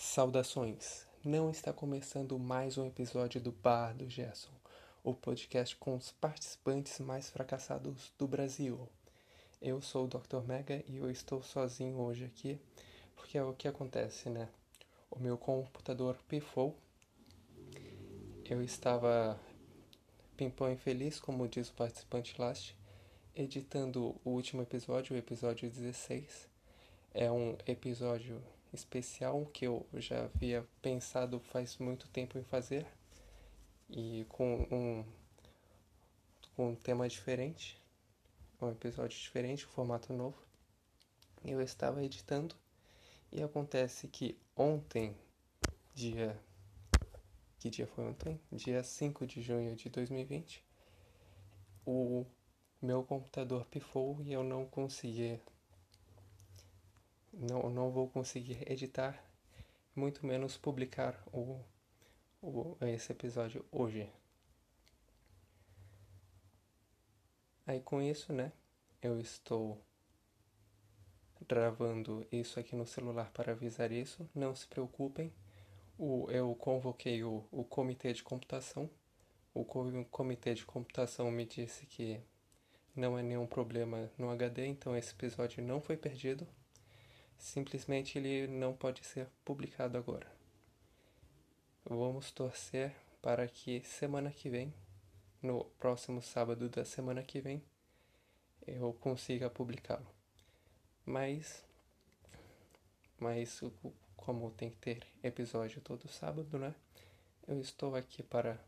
Saudações! Não está começando mais um episódio do Bar do Gerson, o podcast com os participantes mais fracassados do Brasil. Eu sou o Dr. Mega e eu estou sozinho hoje aqui, porque é o que acontece, né? O meu computador pifou. Eu estava pimpão infeliz, como diz o participante last, editando o último episódio, o episódio 16. É um episódio especial que eu já havia pensado faz muito tempo em fazer e com um, com um tema diferente, um episódio diferente, um formato novo. Eu estava editando e acontece que ontem, dia. Que dia foi ontem? Dia 5 de junho de 2020, o meu computador pifou e eu não consegui não, não vou conseguir editar, muito menos publicar o, o, esse episódio hoje. Aí com isso, né, eu estou gravando isso aqui no celular para avisar isso. Não se preocupem, o, eu convoquei o, o comitê de computação. O comitê de computação me disse que não é nenhum problema no HD, então esse episódio não foi perdido simplesmente ele não pode ser publicado agora. Vamos torcer para que semana que vem, no próximo sábado da semana que vem, eu consiga publicá-lo. Mas, mas como tem que ter episódio todo sábado, né? Eu estou aqui para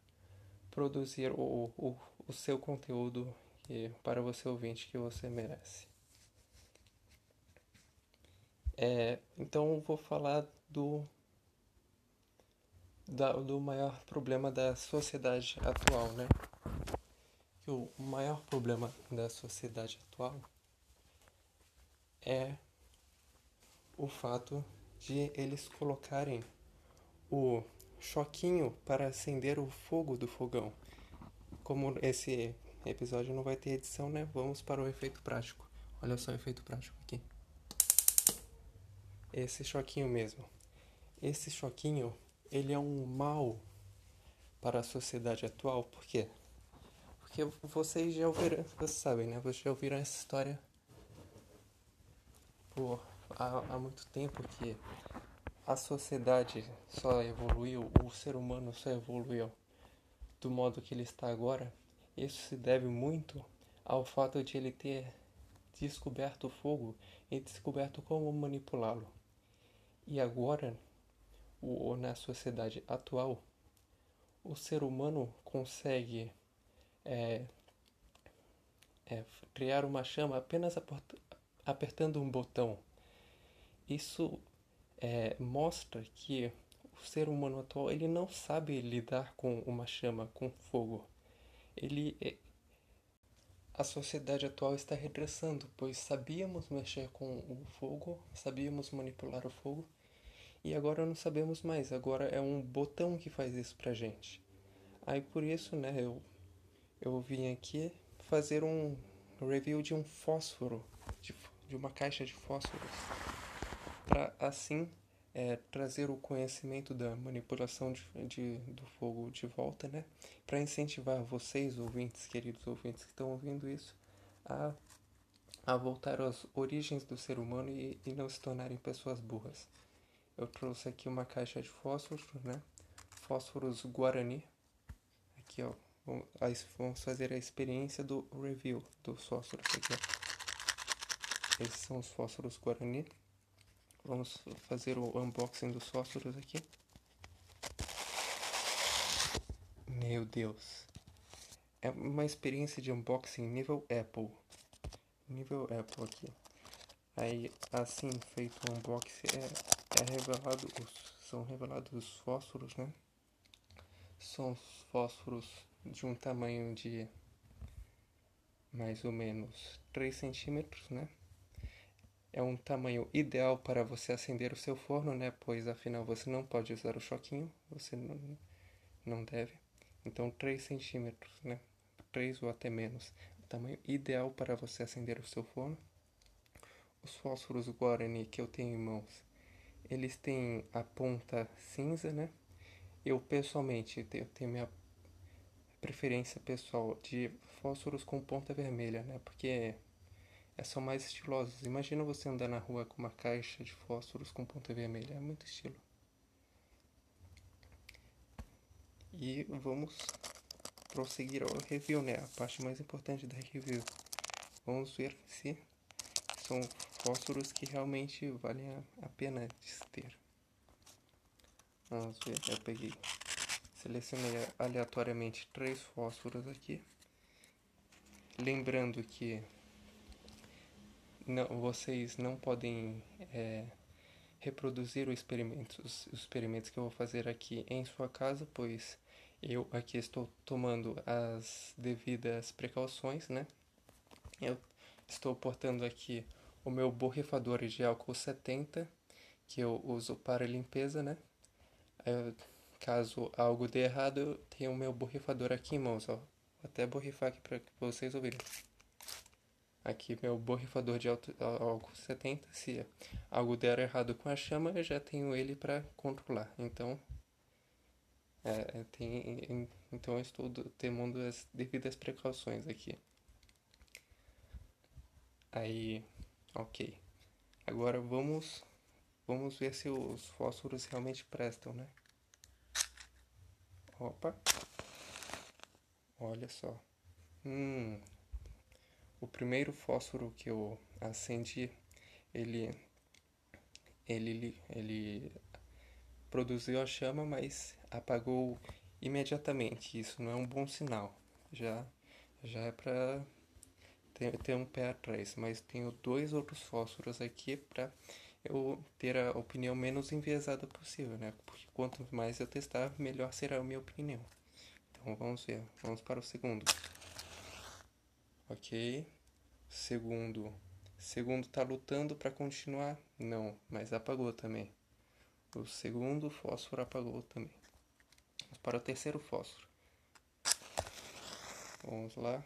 produzir o, o, o seu conteúdo para você ouvinte que você merece. É, então vou falar do, da, do maior problema da sociedade atual, né? Que o maior problema da sociedade atual é o fato de eles colocarem o choquinho para acender o fogo do fogão. Como esse episódio não vai ter edição, né? Vamos para o efeito prático. Olha só o efeito prático aqui esse choquinho mesmo. Esse choquinho, ele é um mal para a sociedade atual, por quê? Porque vocês já ouviram, vocês sabem, né? Vocês já ouviram essa história por há, há muito tempo que a sociedade só evoluiu, o ser humano só evoluiu do modo que ele está agora. Isso se deve muito ao fato de ele ter descoberto o fogo e descoberto como manipulá-lo. E agora, o, na sociedade atual, o ser humano consegue é, é, criar uma chama apenas apertando um botão. Isso é, mostra que o ser humano atual ele não sabe lidar com uma chama, com fogo. Ele é, a sociedade atual está regressando, pois sabíamos mexer com o fogo, sabíamos manipular o fogo, e agora não sabemos mais. Agora é um botão que faz isso pra gente. Aí por isso, né, eu, eu vim aqui fazer um review de um fósforo, de, de uma caixa de fósforos, para assim é, trazer o conhecimento da manipulação de, de, do fogo de volta, né? Para incentivar vocês, ouvintes, queridos ouvintes que estão ouvindo isso, a, a voltar às origens do ser humano e, e não se tornarem pessoas burras eu trouxe aqui uma caixa de fósforos, né? Fósforos Guarani. Aqui, ó. Vamos fazer a experiência do review dos fósforos aqui, ó. Esses são os fósforos Guarani. Vamos fazer o unboxing dos fósforos aqui. Meu Deus. É uma experiência de unboxing nível Apple. Nível Apple aqui. Aí, assim feito o unboxing, é é revelado os, são revelados os fósforos, né? São fósforos de um tamanho de mais ou menos 3 centímetros, né? É um tamanho ideal para você acender o seu forno, né? Pois afinal você não pode usar o choquinho, você não, não deve. Então 3 centímetros, né? 3 ou até menos. O tamanho ideal para você acender o seu forno. Os fósforos Guarani que eu tenho em mãos eles têm a ponta cinza, né? Eu pessoalmente eu tenho minha preferência pessoal de fósforos com ponta vermelha, né? Porque são mais estilosos. Imagina você andar na rua com uma caixa de fósforos com ponta vermelha, é muito estilo. E vamos prosseguir ao review, né? A parte mais importante da review. Vamos ver se são fósforos que realmente valem a pena de ter. Vamos ver, eu peguei, selecionei aleatoriamente três fósforos aqui. Lembrando que não, vocês não podem é, reproduzir os experimentos, os experimentos que eu vou fazer aqui em sua casa, pois eu aqui estou tomando as devidas precauções, né? Eu estou portando aqui o meu borrifador de álcool 70, que eu uso para limpeza, né? Eu, caso algo dê errado, eu tenho o meu borrifador aqui em mãos, ó. Vou até borrifar aqui para vocês ouvirem. Aqui meu borrifador de álcool 70, se algo der errado com a chama, eu já tenho ele para controlar. Então, é, tem, então eu estou tomando as devidas precauções aqui. Aí, ok. Agora vamos, vamos ver se os fósforos realmente prestam, né? Opa. Olha só. Hum, o primeiro fósforo que eu acendi, ele, ele, ele produziu a chama, mas apagou imediatamente. Isso não é um bom sinal. Já, já é para ter, ter um pé atrás. Mas tenho dois outros fósforos aqui para eu ter a opinião menos enviesada possível, né? Porque quanto mais eu testar, melhor será a minha opinião. Então vamos ver. Vamos para o segundo. Ok. Segundo. Segundo tá lutando para continuar? Não, mas apagou também. O segundo fósforo apagou também. Vamos para o terceiro fósforo. Vamos lá.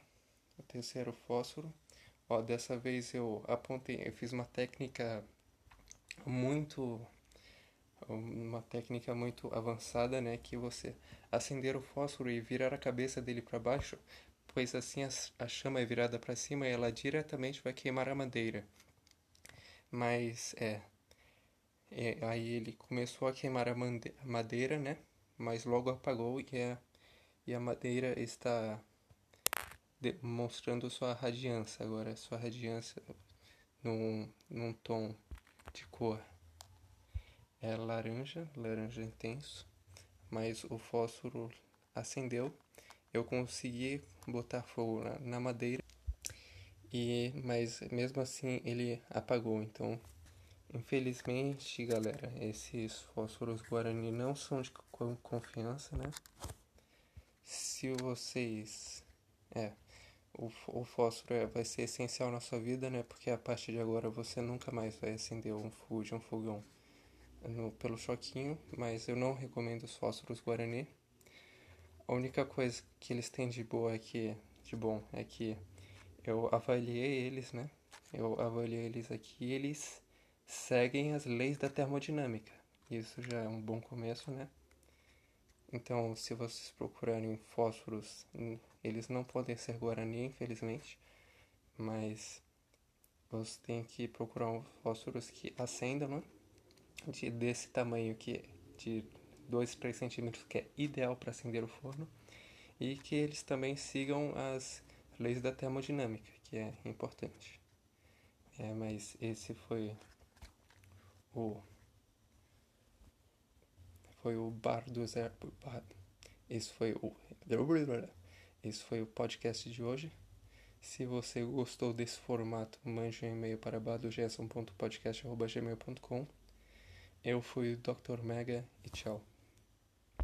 O terceiro fósforo. Ó, dessa vez eu apontei, eu fiz uma técnica muito uma técnica muito avançada, né, que você acender o fósforo e virar a cabeça dele para baixo pois assim a, a chama é virada para cima e ela diretamente vai queimar a madeira. Mas é, é, aí ele começou a queimar a madeira, né? Mas logo apagou e a, e a madeira está demonstrando sua radiância agora, sua radiância num, num tom de cor é laranja, laranja intenso, mas o fósforo acendeu eu consegui botar fogo na, na madeira e mas mesmo assim ele apagou. Então infelizmente galera esses fósforos guarani não são de confiança né? Se vocês é o, o fósforo é, vai ser essencial na sua vida né? Porque a partir de agora você nunca mais vai acender um fogo um fogão no, pelo choquinho mas eu não recomendo os fósforos guarani a única coisa que eles têm de boa aqui, de bom, é que eu avaliei eles, né? Eu avaliei eles aqui eles seguem as leis da termodinâmica. Isso já é um bom começo, né? Então, se vocês procurarem fósforos, eles não podem ser Guarani, infelizmente, mas você tem que procurar um fósforos que acendam, né? De, desse tamanho que de 2, 3 centímetros, que é ideal para acender o forno, e que eles também sigam as leis da termodinâmica, que é importante. É, mas esse foi o foi o bar do Zé esse foi o esse foi o podcast de hoje. Se você gostou desse formato, mande um e-mail para badogerson.podcast.gmail.com. Eu fui o Dr. Mega e tchau.